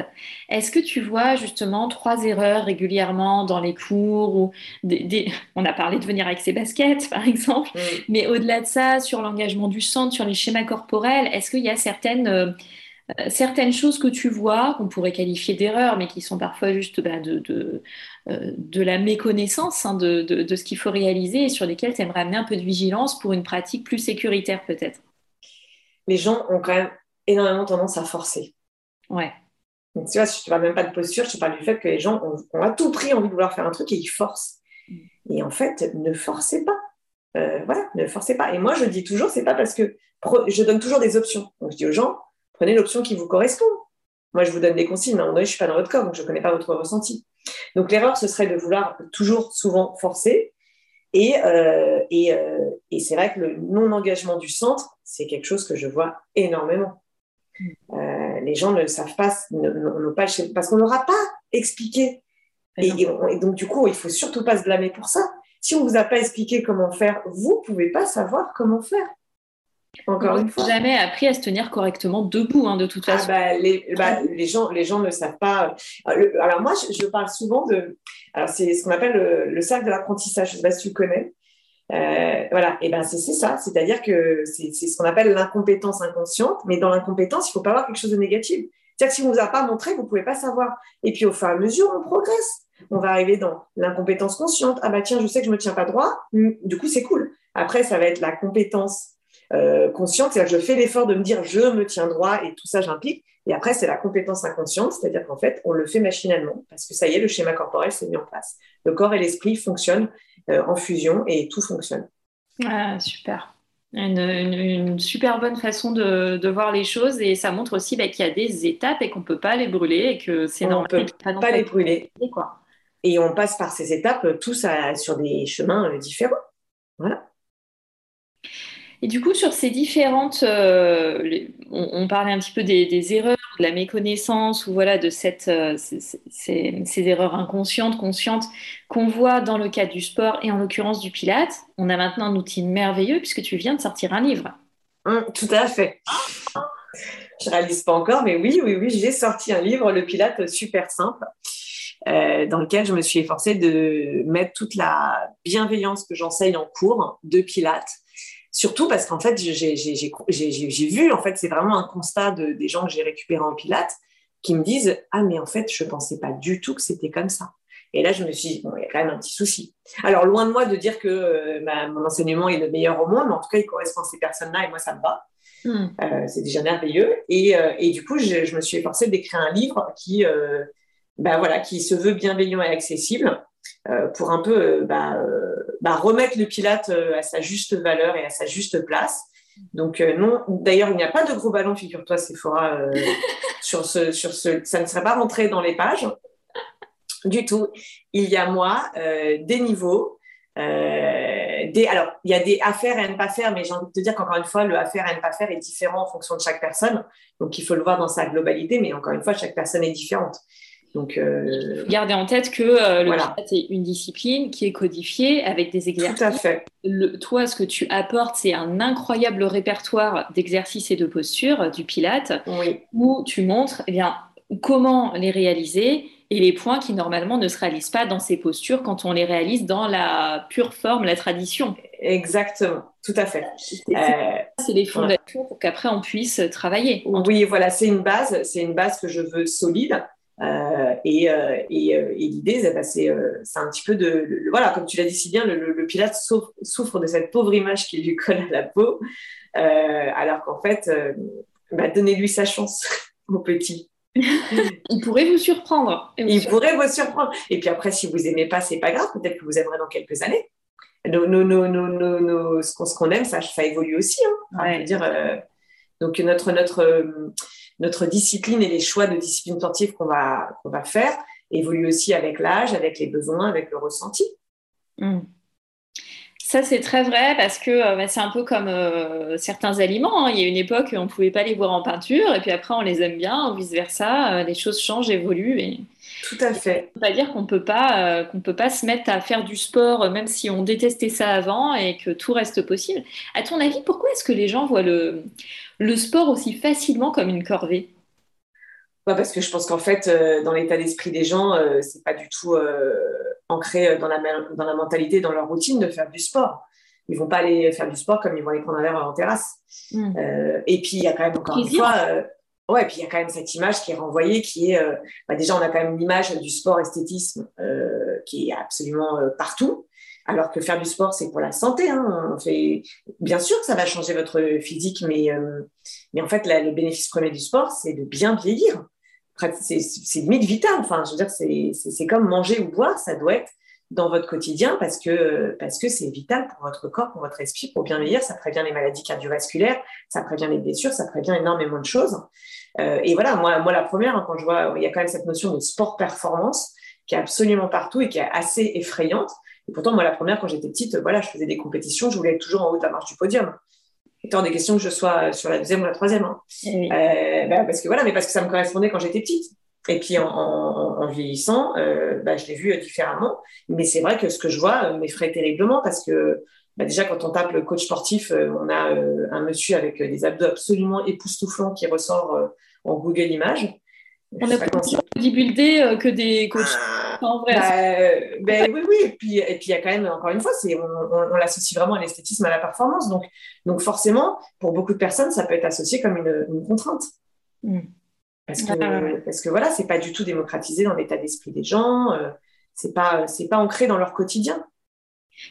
est-ce que tu vois justement trois erreurs régulièrement dans les cours ou des, On a parlé de venir avec ses baskets, (laughs) par exemple, mais au-delà de ça, sur l'engagement du centre, sur les schémas corporels, est-ce qu'il y a certaines euh, euh, certaines choses que tu vois, qu'on pourrait qualifier d'erreurs, mais qui sont parfois juste bah, de, de, euh, de, la méconnaissance hein, de, de, ce qu'il faut réaliser et sur lesquelles tu aimerais amener un peu de vigilance pour une pratique plus sécuritaire peut-être? Les gens ont quand même énormément tendance à forcer. Ouais. Donc, tu vois, je ne parle même pas de posture, je te parle du fait que les gens ont, à tout prix envie de vouloir faire un truc et ils forcent. Mm. Et en fait, ne forcez pas. Euh, voilà, ne forcez pas. Et moi, je dis toujours, c'est pas parce que je donne toujours des options. Donc, je dis aux gens, Prenez l'option qui vous correspond. Moi, je vous donne des consignes, mais à un moment je ne suis pas dans votre corps, donc je ne connais pas votre ressenti. Donc, l'erreur, ce serait de vouloir toujours, souvent, forcer. Et, euh, euh, et, c'est vrai que le non-engagement du centre, c'est quelque chose que je vois énormément. Euh, les gens ne le savent pas, ne, pas parce qu'on ne leur a pas expliqué. Et, donc, du coup, il ne faut surtout pas se blâmer pour ça. Si on ne vous a pas expliqué comment faire, vous ne pouvez pas savoir comment faire. Encore une fois. jamais appris à se tenir correctement debout, hein, de toute ah façon. bah, les, bah, les, gens, les gens ne savent pas. Alors, moi, je, parle souvent de. Alors, c'est ce qu'on appelle le, cercle de l'apprentissage. Je ne sais pas si tu connais. Euh, voilà, et ben c'est ça, c'est-à-dire que c'est ce qu'on appelle l'incompétence inconsciente, mais dans l'incompétence, il ne faut pas avoir quelque chose de négatif. C'est-à-dire que si on ne vous a pas montré, vous ne pouvez pas savoir. Et puis au fur et à mesure, on progresse. On va arriver dans l'incompétence consciente. Ah bah tiens, je sais que je ne me tiens pas droit, du coup c'est cool. Après, ça va être la compétence euh, consciente, c'est-à-dire que je fais l'effort de me dire je me tiens droit et tout ça j'implique. Et après, c'est la compétence inconsciente, c'est-à-dire qu'en fait, on le fait machinalement parce que ça y est, le schéma corporel s'est mis en place. Le corps et l'esprit fonctionnent en fusion et tout fonctionne. Ah, super. Une, super bonne façon de, voir les choses et ça montre aussi bah, qu'il y a des étapes et qu'on ne peut pas les brûler et que c'est normal. On ne peut pas, les brûler. Quoi. Et on passe par ces étapes tous sur des chemins euh, différents. Voilà. Et du coup, sur ces différentes, euh, on, parlait un petit peu des, erreurs, de la méconnaissance ou voilà de euh, ces, erreurs inconscientes, conscientes qu'on voit dans le cadre du sport et en l'occurrence du Pilate. On a maintenant un outil merveilleux puisque tu viens de sortir un livre. Hum, tout à fait. Je réalise pas encore, mais oui, oui, oui, j'ai sorti un livre, le Pilate super simple. Euh, dans lequel je me suis efforcée de mettre toute la bienveillance que j'enseigne en cours de Pilates Surtout parce qu'en fait, j'ai vu, en fait, c'est vraiment un constat de, des gens que j'ai récupérés en Pilates qui me disent Ah, mais en fait, je ne pensais pas du tout que c'était comme ça. Et là, je me suis dit, bon, il y a quand même un petit souci. Alors, loin de moi de dire que euh, mon enseignement est le meilleur au monde, mais en tout cas, il correspond à ces personnes-là et moi, ça me va. Hmm. Euh, c'est déjà merveilleux. Et, euh, et du coup, je, je, me suis efforcée d'écrire un livre qui, ben voilà, qui se veut bienveillant et accessible pour un peu euh, bah, euh, bah, remettre le Pilate à sa juste valeur et à sa juste place. Donc non, d'ailleurs, il n'y a pas de gros ballon, figure-toi, Sephora, (laughs) sur ce, sur ce, ça ne serait pas rentré dans les pages du tout. Il y a moi, des niveaux, des, alors, il y a des affaires à ne pas faire, mais j'ai envie de te dire qu'encore une fois, le affaire à ne pas faire est différent en fonction de chaque personne. Donc, il faut le voir dans sa globalité, mais encore une fois, chaque personne est différente. Donc, euh... Gardez en tête que euh, le voilà. est une discipline qui est codifiée avec des exercices. Tout à fait. toi, ce que tu apportes, c'est un incroyable répertoire d'exercices et de postures du Pilate, où tu montres eh bien, comment les réaliser et les points qui normalement ne se réalisent pas dans ces postures quand on les réalise dans la pure forme, la tradition. Exactement, tout à fait. C'est euh, les fondations pour qu'après on puisse travailler. Oui, voilà, c'est une base, c'est une base que je veux solide. Euh, et, euh, et, euh, et l'idée, bah, c'est un petit peu de, voilà, comme tu l'as dit si bien, le, le, Pilate souffre, de cette pauvre image qui lui colle à la peau, alors qu'en fait, bah, donnez-lui sa chance (laughs) au petit. (laughs) il pourrait vous surprendre. Il pourrait vous surprendre. Et puis après, si vous aimez pas, c'est pas grave. Peut-être que vous aimerez dans quelques années. Nos, ce qu'on aime, ça, ça évolue aussi. Hein. dire, euh, donc notre, notre, notre discipline et les choix de discipline sportive qu'on va, qu'on va faire évoluent aussi avec l'âge, avec les besoins, avec le ressenti. Hmm. Ça, c'est très vrai parce que euh, bah, c'est un peu comme euh, certains aliments. Hein. Il y a une époque, on ne pouvait pas les voir en peinture et puis après, on les aime bien, ou vice-versa. Euh, les choses changent, évoluent. Et... Tout à fait. Ça veut dire qu'on peut pas qu'on peut pas se mettre à faire du sport même si on détestait ça avant et que tout reste possible. À ton avis, pourquoi est-ce que les gens voient le, le sport aussi facilement comme une corvée parce que je pense qu'en fait, dans l'état d'esprit des gens, c'est pas du tout ancré dans la, dans la mentalité, dans leur routine de faire du sport. Ils vont pas aller faire du sport comme ils vont aller prendre un verre en terrasse. Hmm. Euh, et puis, il y a quand même, encore une fois, euh, ouais, puis il y a quand même cette image qui est renvoyée, qui est, euh, bah, déjà, on a quand même l'image du sport esthétisme qui est absolument partout. Alors que faire du sport, c'est pour la santé. Hein. On fait... Bien sûr que ça va changer votre physique, mais, mais en fait, le bénéfice premier du sport, c'est de bien vieillir c'est limite vital. Enfin, je veux dire, c'est comme manger ou boire, ça doit être dans votre quotidien parce que parce que c'est vital pour votre corps, pour votre esprit, pour bien vieillir. Ça prévient les maladies cardiovasculaires, ça prévient les blessures, ça prévient énormément de choses. Euh, et voilà, moi, moi la première, hein, quand je vois, il y a quand même cette notion de sport performance qui est absolument partout et qui est assez effrayante. Et pourtant, moi, la première, quand j'étais petite, voilà, je faisais des compétitions, je voulais être toujours en haut de la marche du podium étant des questions que je sois sur la deuxième ou la troisième. Hein. Eh euh, bah, parce que voilà, mais parce que ça me correspondait quand j'étais petite. Et puis en, vieillissant, euh, bah, je l'ai vu différemment. Mais c'est vrai que ce que je vois euh, m'effraie terriblement parce que bah, déjà quand on tape le coach sportif, on a un monsieur avec des abdos absolument époustouflants qui ressort en Google Images. On a plus bodybuildé que des coachs. Ah, (laughs) en vrai. Bah, ben, oui, oui. Et puis, et puis, il y a quand même, encore une fois, c'est, on, on, l'associe vraiment à l'esthétisme, à la performance. Donc, donc, forcément, pour beaucoup de personnes, ça peut être associé comme une, une contrainte. Mm. Parce que, parce que voilà, c'est pas du tout démocratisé dans l'état d'esprit des gens. Euh, c'est pas, c'est pas ancré dans leur quotidien.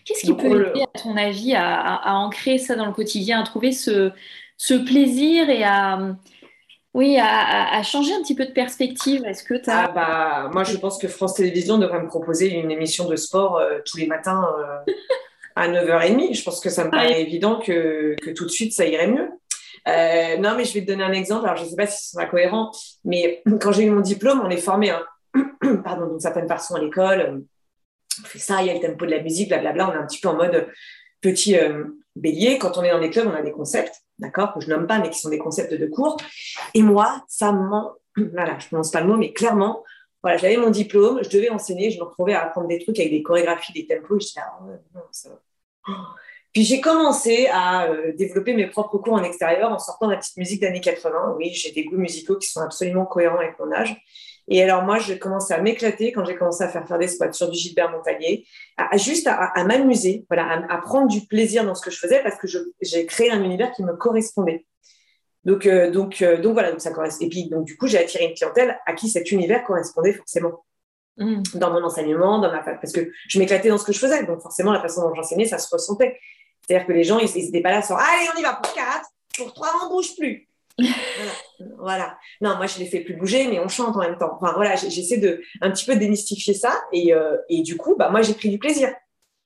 Qu'est-ce qui peut aider, à ton avis, à, à, à, ancrer ça dans le quotidien, à trouver ce, ce plaisir et à oui, à, changer un petit peu de perspective. Est-ce que tu as... Ah bah, moi, je pense que France Télévisions devrait me proposer une émission de sport euh, tous les matins euh, à 9h30. Je pense que ça me paraît évident que, que, tout de suite, ça irait mieux. Euh, non, mais je vais te donner un exemple. Alors, je ne sais pas si ce sera cohérent, mais (clears throat) quand j'ai eu mon diplôme, on est formé hein. (clears throat) pardon, d'une certaine façon à l'école. On fait ça, il y a le tempo de la musique, blablabla. On est un petit peu en mode petit bélier. Quand on est dans des clubs, on a des concepts d'accord, que je nomme pas, mais qui sont des concepts de cours. Et moi, ça m'en... (clears throat) Voilà, je prononce pas le mot, mais clairement, voilà, j'avais mon diplôme, je devais enseigner, je me retrouvais à apprendre des trucs avec des chorégraphies, des tempos, et je ah, non, ça va. Puis j'ai commencé à euh, développer mes propres cours en extérieur en sortant de la petite musique d'années 80. Oui, j'ai des goûts musicaux qui sont absolument cohérents avec mon âge. Et alors, moi, j'ai commencé à m'éclater quand j'ai commencé à faire faire des squats sur du Gilbert Montagnier, à, juste à, m'amuser, voilà, à, prendre du plaisir dans ce que je faisais parce que j'ai créé un univers qui me correspondait. Donc, euh, donc, euh, donc voilà, donc ça correspond. Et puis, donc, du coup, j'ai attiré une clientèle à qui cet univers correspondait forcément. Mmh. Dans mon enseignement, dans ma parce que je m'éclatais dans ce que je faisais. Donc, forcément, la façon dont j'enseignais, ça se ressentait. C'est-à-dire que les gens, ils n'étaient pas là sur Allez, on y va pour quatre, pour trois, on bouge plus (laughs) voilà. Non, moi, je les fais plus bouger, mais on chante en même temps. Enfin, voilà, j'essaie de un petit peu démystifier ça. Et, euh, et du coup, bah, moi, j'ai pris du plaisir.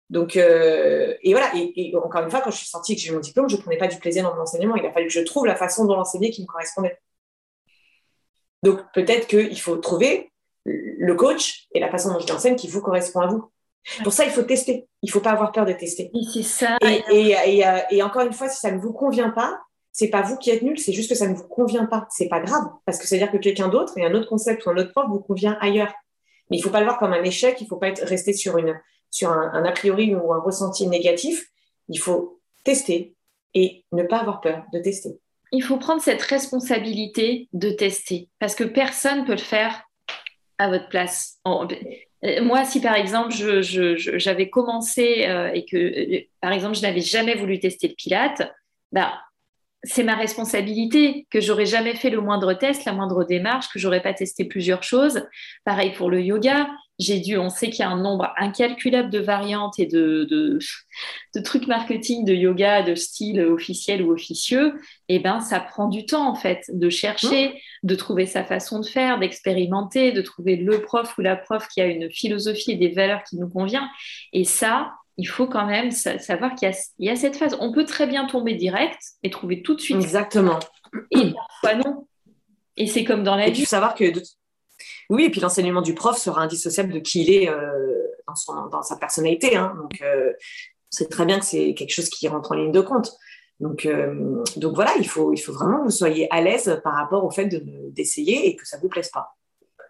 Donc, euh, et voilà. Et, encore une fois, quand je suis sortie et que j'ai mon diplôme, je ne prenais pas du plaisir dans mon enseignement. Il a fallu que je trouve la façon dont l'enseigner qui me correspondait. Donc, peut-être qu'il faut trouver le coach et la façon dont je l'enseigne qui vous correspond à vous. Pour ça, il faut tester. Il ne faut pas avoir peur de tester. C'est ça. Et, et, encore une fois, si ça ne vous convient pas, c'est pas vous qui êtes nul, c'est juste que ça ne vous convient pas. C'est pas grave, parce que c'est-à-dire que quelqu'un d'autre et un autre concept ou un autre prof vous convient ailleurs. Mais il faut pas le voir comme un échec, il faut pas être resté sur un, a priori ou un ressenti négatif. Il faut tester et ne pas avoir peur de tester. Il faut prendre cette responsabilité de tester, parce que personne peut le faire à votre place. Euh, moi, si par exemple, j'avais commencé euh, et que, euh, par exemple, je n'avais jamais voulu tester le pilate, bah, c'est ma responsabilité, que j'aurais jamais fait le moindre test, la moindre démarche, que j'aurais pas testé plusieurs choses. Pareil pour le yoga. J'ai dû, on sait qu'il y a un nombre incalculable de variantes et de, trucs marketing de yoga de style officiel ou officieux. Et eh ben, ça prend du temps, en fait, de chercher, de trouver sa façon de faire, d'expérimenter, de trouver le prof ou la prof qui a une philosophie et des valeurs qui nous convient. Et ça, il faut quand même savoir qu'il y, a cette phase. On peut très bien tomber direct et trouver tout de suite. Exactement. Et parfois non. Et c'est comme dans la vie. Il faut savoir que. Oui, et puis l'enseignement du prof sera indissociable de qui il est euh, dans, sa personnalité. Hein. Donc, euh, c'est très bien que c'est quelque chose qui rentre en ligne de compte. Donc, euh, donc voilà, il faut, il faut vraiment que vous soyez à l'aise par rapport au fait d'essayer et que ça ne vous plaise pas.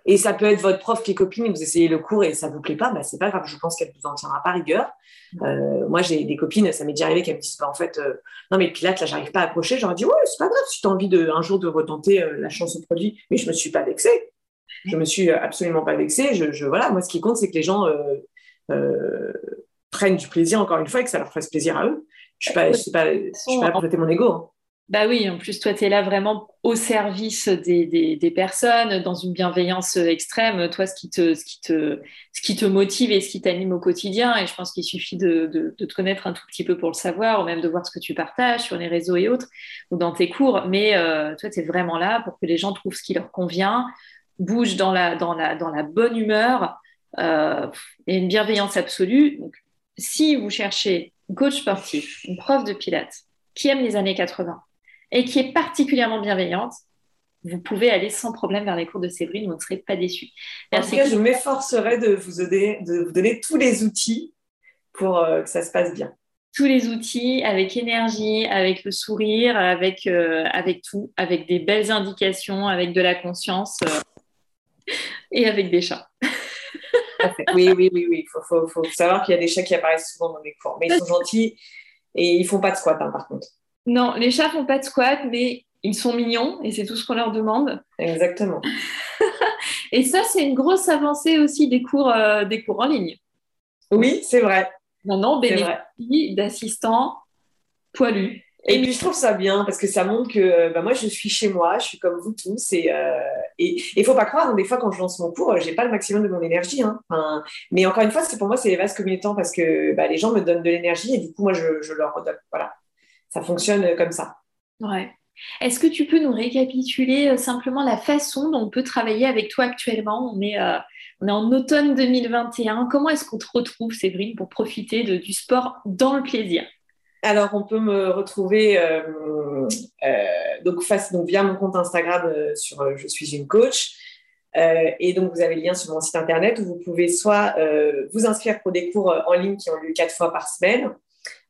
Et ça peut être votre prof qui est copine et vous essayez le cours et ça ne vous plaît pas, bah, c'est pas grave, je pense qu'elle vous en tiendra pas rigueur. Euh, moi, j'ai des copines, ça m'est déjà arrivé qu'elles me disent, bah, en fait, euh, non, mais le pilate, là, j'arrive pas à accrocher. J'aurais dit, ouais, c'est pas grave si tu as envie de, un jour de retenter euh, la chance au produit. Mais je me suis pas vexée. Je me suis absolument pas vexée. Je, voilà, moi, ce qui compte, c'est que les gens prennent du plaisir, encore une fois, et que ça leur fasse plaisir à eux. Je ne suis pas, je suis pas, je suis pas là pour mon ego. Hein. Bah oui, en plus, toi, tu es là vraiment au service des, personnes, dans une bienveillance extrême. Toi, ce qui te, ce qui te, ce qui te motive et ce qui t'anime au quotidien, et je pense qu'il suffit de, te connaître un tout petit peu pour le savoir, ou même de voir ce que tu partages sur les réseaux et autres, ou dans tes cours. Mais euh, toi, tu es vraiment là pour que les gens trouvent ce qui leur convient, bougent dans la, dans la, dans la bonne humeur euh, et une bienveillance absolue. Donc, si vous cherchez un coach sportif, une prof de pilates, qui aime les années 80, et qui est particulièrement bienveillante, vous pouvez aller sans problème vers les cours de Séverine, vous ne serez pas déçus. En tout cas, je m'efforcerai de vous, donner, de vous donner tous les outils pour euh, que ça se passe bien. Tous les outils avec énergie, avec le sourire, avec, euh, avec tout, avec des belles indications, avec de la conscience euh, et avec des chats. oui, oui, oui, oui. Il faut, faut, savoir qu'il y a des chats qui apparaissent souvent dans mes cours, mais ils sont gentils et ils font pas de squat, hein, par contre. Non, les chats font pas de squat, mais ils sont mignons et c'est tout ce qu'on leur demande. Exactement. (laughs) et ça, c'est une grosse avancée aussi des cours, euh, des cours en ligne. Oui, c'est vrai. Maintenant, bénéficie d'assistants poilus. Et, puis je trouve ça bien parce que ça montre que euh, bah, moi je suis chez moi, je suis comme vous tous et euh, il ne faut pas croire, hein, des fois quand je lance mon cours, j'ai pas le maximum de mon énergie. Hein. mais encore une fois, c'est pour moi c'est les vases communicants parce que bah, les gens me donnent de l'énergie et du coup moi je, je leur redonne. Voilà ça fonctionne comme ça. Ouais. Est-ce que tu peux nous récapituler euh, simplement la façon dont on peut travailler avec toi actuellement? On est, euh, on est en automne 2021. Comment est-ce qu'on te retrouve, Séverine, pour profiter de, du sport dans le plaisir? Alors, on peut me retrouver euh, donc, face, donc, via mon compte Instagram sur Je suis une coach. et donc, vous avez le lien sur mon site internet où vous pouvez soit vous inscrire pour des cours en ligne qui ont lieu quatre fois par semaine,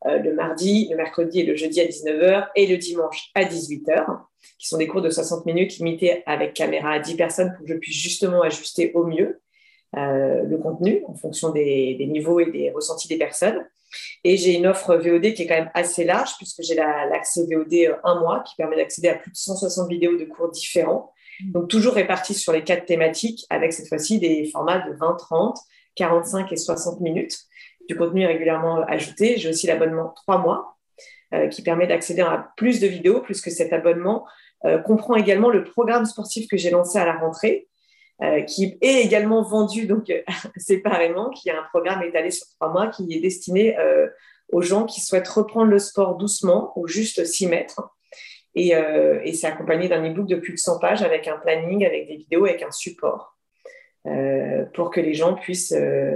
euh, le mardi, le mercredi et le jeudi à 19h et le dimanche à 18h, qui sont des cours de 60 minutes limités avec caméra à 10 personnes pour que je puisse justement ajuster au mieux euh, le contenu en fonction des, niveaux et des ressentis des personnes. Et j'ai une offre VOD qui est quand même assez large puisque j'ai l'accès VOD euh, un mois qui permet d'accéder à plus de 160 vidéos de cours différents. Donc toujours répartis sur les quatre thématiques avec cette fois-ci des formats de 20, 30, 45 et 60 minutes du contenu régulièrement ajouté. J'ai aussi l'abonnement 3 mois euh, qui permet d'accéder à plus de vidéos, plus que cet abonnement euh, comprend également le programme sportif que j'ai lancé à la rentrée, euh, qui est également vendu donc (laughs) séparément, qui est un programme étalé sur trois mois qui est destiné aux gens qui souhaitent reprendre le sport doucement ou juste s'y mettre. Et, c'est accompagné d'un e-book de plus de 100 pages avec un planning, avec des vidéos, avec un support pour que les gens puissent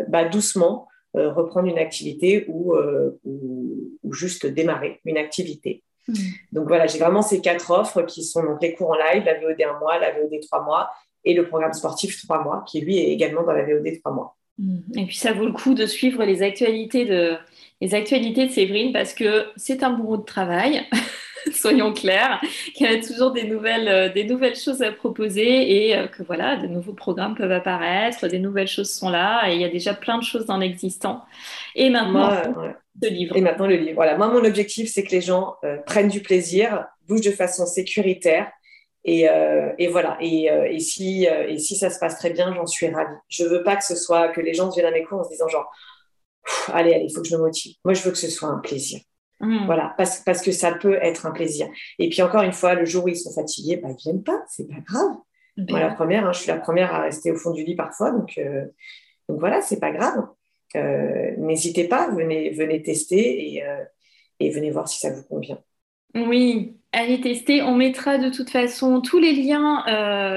bah, doucement reprendre une activité euh, ou, ou, juste démarrer une activité. Hmm. Donc voilà, j'ai vraiment ces quatre offres qui sont donc les cours en live, la VOD un mois, la VOD trois mois et le programme sportif trois mois qui lui est également dans la VOD trois mois. Hmm. Et puis ça vaut le coup de suivre les actualités de, les actualités de Séverine parce que c'est un bourreau de travail. (laughs) (laughs) soyons clairs, qu'il y a toujours des nouvelles, euh, des nouvelles choses à proposer et euh, que voilà, de nouveaux programmes peuvent apparaître, des nouvelles choses sont là et il y a déjà plein de choses dans l'existant. Et maintenant, le livre. Et maintenant, le livre. Voilà, moi, mon objectif, c'est que les gens euh, prennent du plaisir, bougent de façon sécuritaire. Et, et voilà. Et, et si, et si ça se passe très bien, j'en suis ravie. Je veux pas que ce soit que les gens viennent à mes cours en se disant genre, allez, allez, il faut que je me motive. Moi, je veux que ce soit un plaisir Mmh. Voilà, parce, parce, que ça peut être un plaisir. Et puis encore une fois, le jour où ils sont fatigués, bah, ils viennent pas, c'est pas grave. Moi, la première, hein, je suis la première à rester au fond du lit parfois, donc, euh, donc voilà, c'est pas grave. Euh, n'hésitez pas, venez, venez tester et, euh, et venez voir si ça vous convient. Oui, allez tester. On mettra de toute façon tous les liens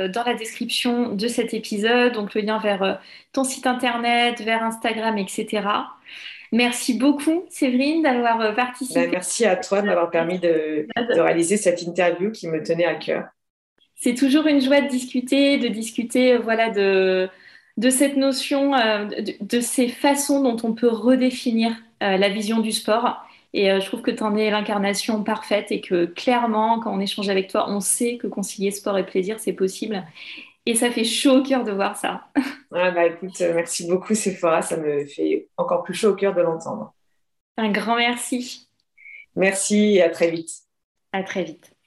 dans la description de cet épisode, donc le lien vers ton site internet, vers Instagram, etc. Merci beaucoup, Séverine, d'avoir euh, participé. Ben, merci à toi de m'avoir permis de, réaliser cette interview qui me tenait à cœur. C'est toujours une joie de discuter, de discuter euh, voilà, de, de cette notion, euh, de, ces façons dont on peut redéfinir la vision du sport. Et je trouve que tu en es l'incarnation parfaite et que clairement, quand on échange avec toi, on sait que concilier sport et plaisir, c'est possible. Et ça fait chaud au cœur de voir ça. Ah bah écoute, euh, merci beaucoup Sephora, ça me fait encore plus chaud au cœur de l'entendre. Un grand merci. Merci et à très vite. À très vite.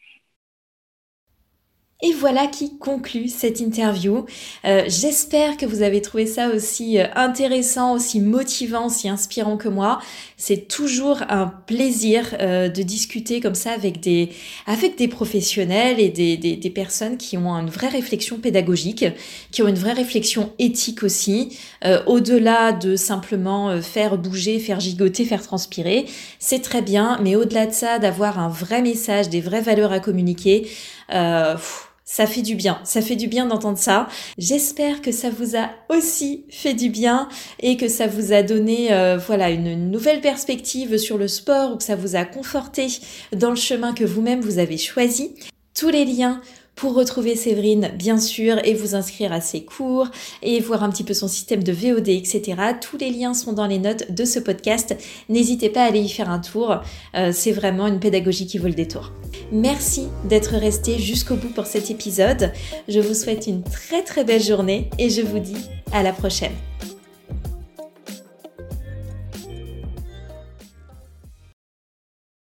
Et voilà qui conclut cette interview. Euh, j'espère que vous avez trouvé ça aussi euh, intéressant, aussi motivant, aussi inspirant que moi. C'est toujours un plaisir euh, de discuter comme ça avec des, avec des professionnels et des, des, des, personnes qui ont une vraie réflexion pédagogique, qui ont une vraie réflexion éthique aussi, au-delà de simplement faire bouger, faire gigoter, faire transpirer. C'est très bien, mais au-delà de ça, d'avoir un vrai message, des vraies valeurs à communiquer. Euh, ça fait du bien, ça fait du bien d'entendre ça. J'espère que ça vous a aussi fait du bien et que ça vous a donné euh, voilà une nouvelle perspective sur le sport ou que ça vous a conforté dans le chemin que vous-même vous avez choisi. Tous les liens pour retrouver Séverine, bien sûr, et vous inscrire à ses cours et voir un petit peu son système de VOD, etc. Tous les liens sont dans les notes de ce podcast. N'hésitez pas à aller y faire un tour. Euh, c'est vraiment une pédagogie qui vaut le détour. Merci d'être resté jusqu'au bout pour cet épisode. Je vous souhaite une très très belle journée et je vous dis à la prochaine.